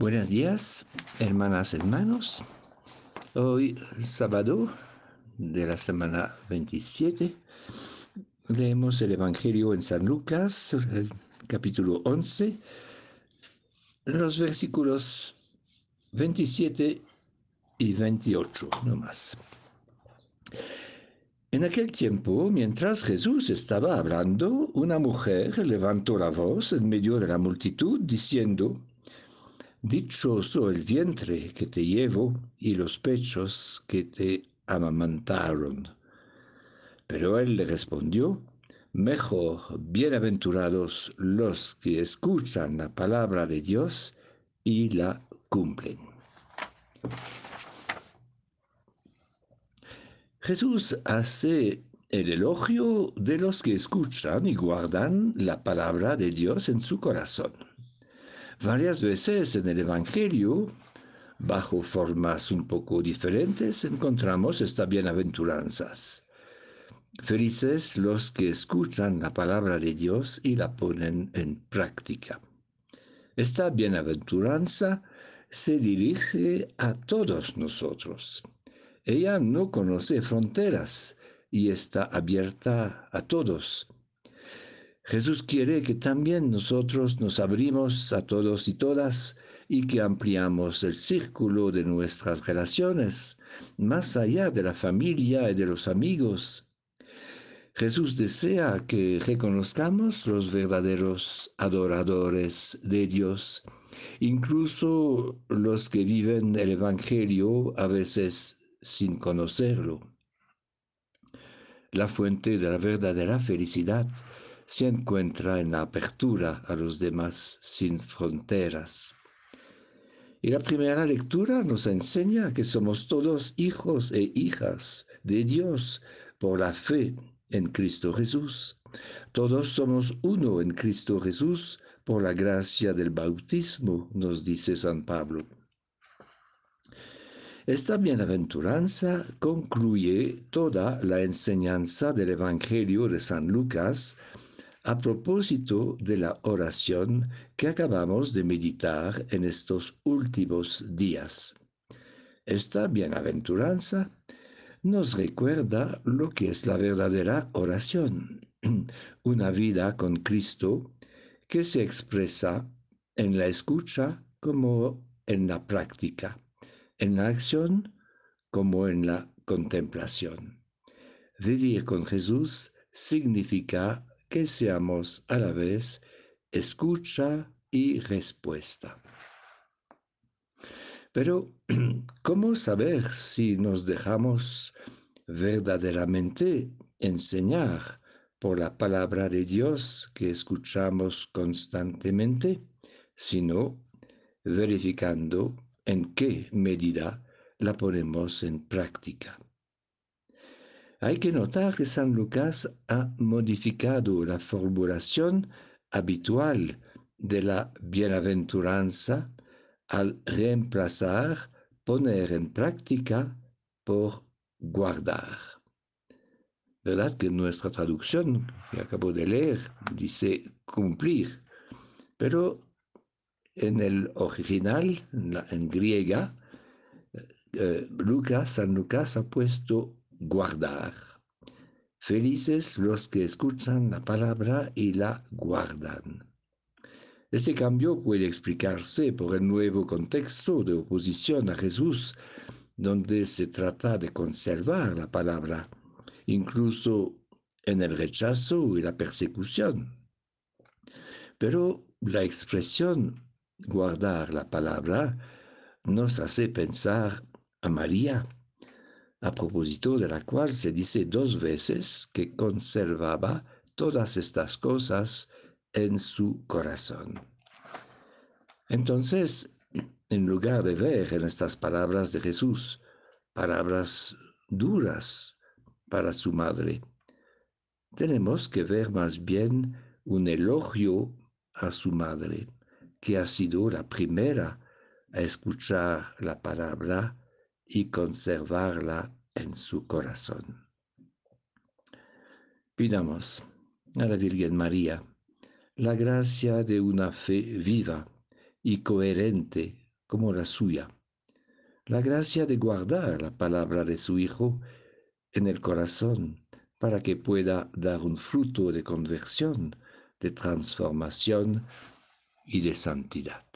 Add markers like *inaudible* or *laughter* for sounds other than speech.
Buenos días, hermanas, hermanos. Hoy, sábado de la semana 27, leemos el Evangelio en San Lucas, capítulo 11, los versículos 27 y 28, no más. En aquel tiempo, mientras Jesús estaba hablando, una mujer levantó la voz en medio de la multitud diciendo, Dichoso el vientre que te llevo y los pechos que te amamantaron. Pero él le respondió, Mejor, bienaventurados los que escuchan la palabra de Dios y la cumplen. Jesús hace el elogio de los que escuchan y guardan la palabra de Dios en su corazón. Varias veces en el Evangelio, bajo formas un poco diferentes, encontramos estas bienaventuranzas. Felices los que escuchan la palabra de Dios y la ponen en práctica. Esta bienaventuranza se dirige a todos nosotros. Ella no conoce fronteras y está abierta a todos Jesús quiere que también nosotros nos abrimos a todos y todas y que ampliamos el círculo de nuestras relaciones más allá de la familia y de los amigos. Jesús desea que reconozcamos los verdaderos adoradores de Dios, incluso los que viven el Evangelio a veces sin conocerlo. La fuente de la verdadera felicidad se encuentra en la apertura a los demás sin fronteras. Y la primera lectura nos enseña que somos todos hijos e hijas de Dios por la fe en Cristo Jesús. Todos somos uno en Cristo Jesús por la gracia del bautismo, nos dice San Pablo. Esta bienaventuranza concluye toda la enseñanza del Evangelio de San Lucas a propósito de la oración que acabamos de meditar en estos últimos días. Esta bienaventuranza nos recuerda lo que es la verdadera oración, *clears throat* una vida con Cristo que se expresa en la escucha como en la práctica, en la acción como en la contemplación. Vivir con Jesús significa que seamos a la vez escucha y respuesta. Pero, *clears throat* ¿cómo saber si nos dejamos verdaderamente enseñar por la palabra de Dios que escuchamos constantemente, sino verificando en qué medida la ponemos en práctica? Hay que notar que San Lucas ha modificado la formulación habitual de la bienaventuranza al reemplazar poner en práctica por guardar. ¿Verdad que nuestra traducción que acabo de leer dice cumplir? Pero en el original, en, griega, eh, Lucas, San Lucas ha puesto guardar. Felices los que escuchan la palabra y la guardan. Este cambio puede explicarse por el nuevo contexto de oposición a Jesús, donde se trata de conservar la palabra, incluso en el rechazo y la persecución. Pero la expresión guardar la palabra nos hace pensar a María a propósito de la cual se dice dos veces que conservaba todas estas cosas en su corazón. Entonces, en lugar de ver en estas palabras de Jesús, palabras duras para su madre, tenemos que ver más bien un elogio a su madre, que ha sido la primera a escuchar la palabra y conservarla en su corazón. Pidamos a la Virgen María la gracia de una fe viva y coherente como la suya. La gracia de guardar la palabra de su Hijo en el corazón para que pueda dar un fruto de conversión, de transformación y de santidad.